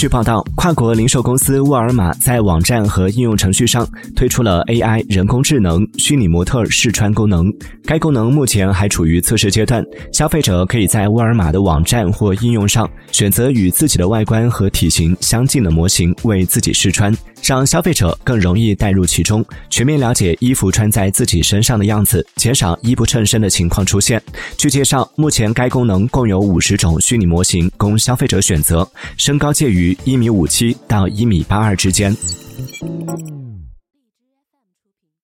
据报道，跨国零售公司沃尔玛在网站和应用程序上推出了 AI 人工智能虚拟模特试穿功能。该功能目前还处于测试阶段，消费者可以在沃尔玛的网站或应用上选择与自己的外观和体型相近的模型为自己试穿，让消费者更容易带入其中，全面了解衣服穿在自己身上的样子，减少衣不称身的情况出现。据介绍，目前该功能共有五十种虚拟模型供消费者选择，身高介于一米五七到一米八二之间。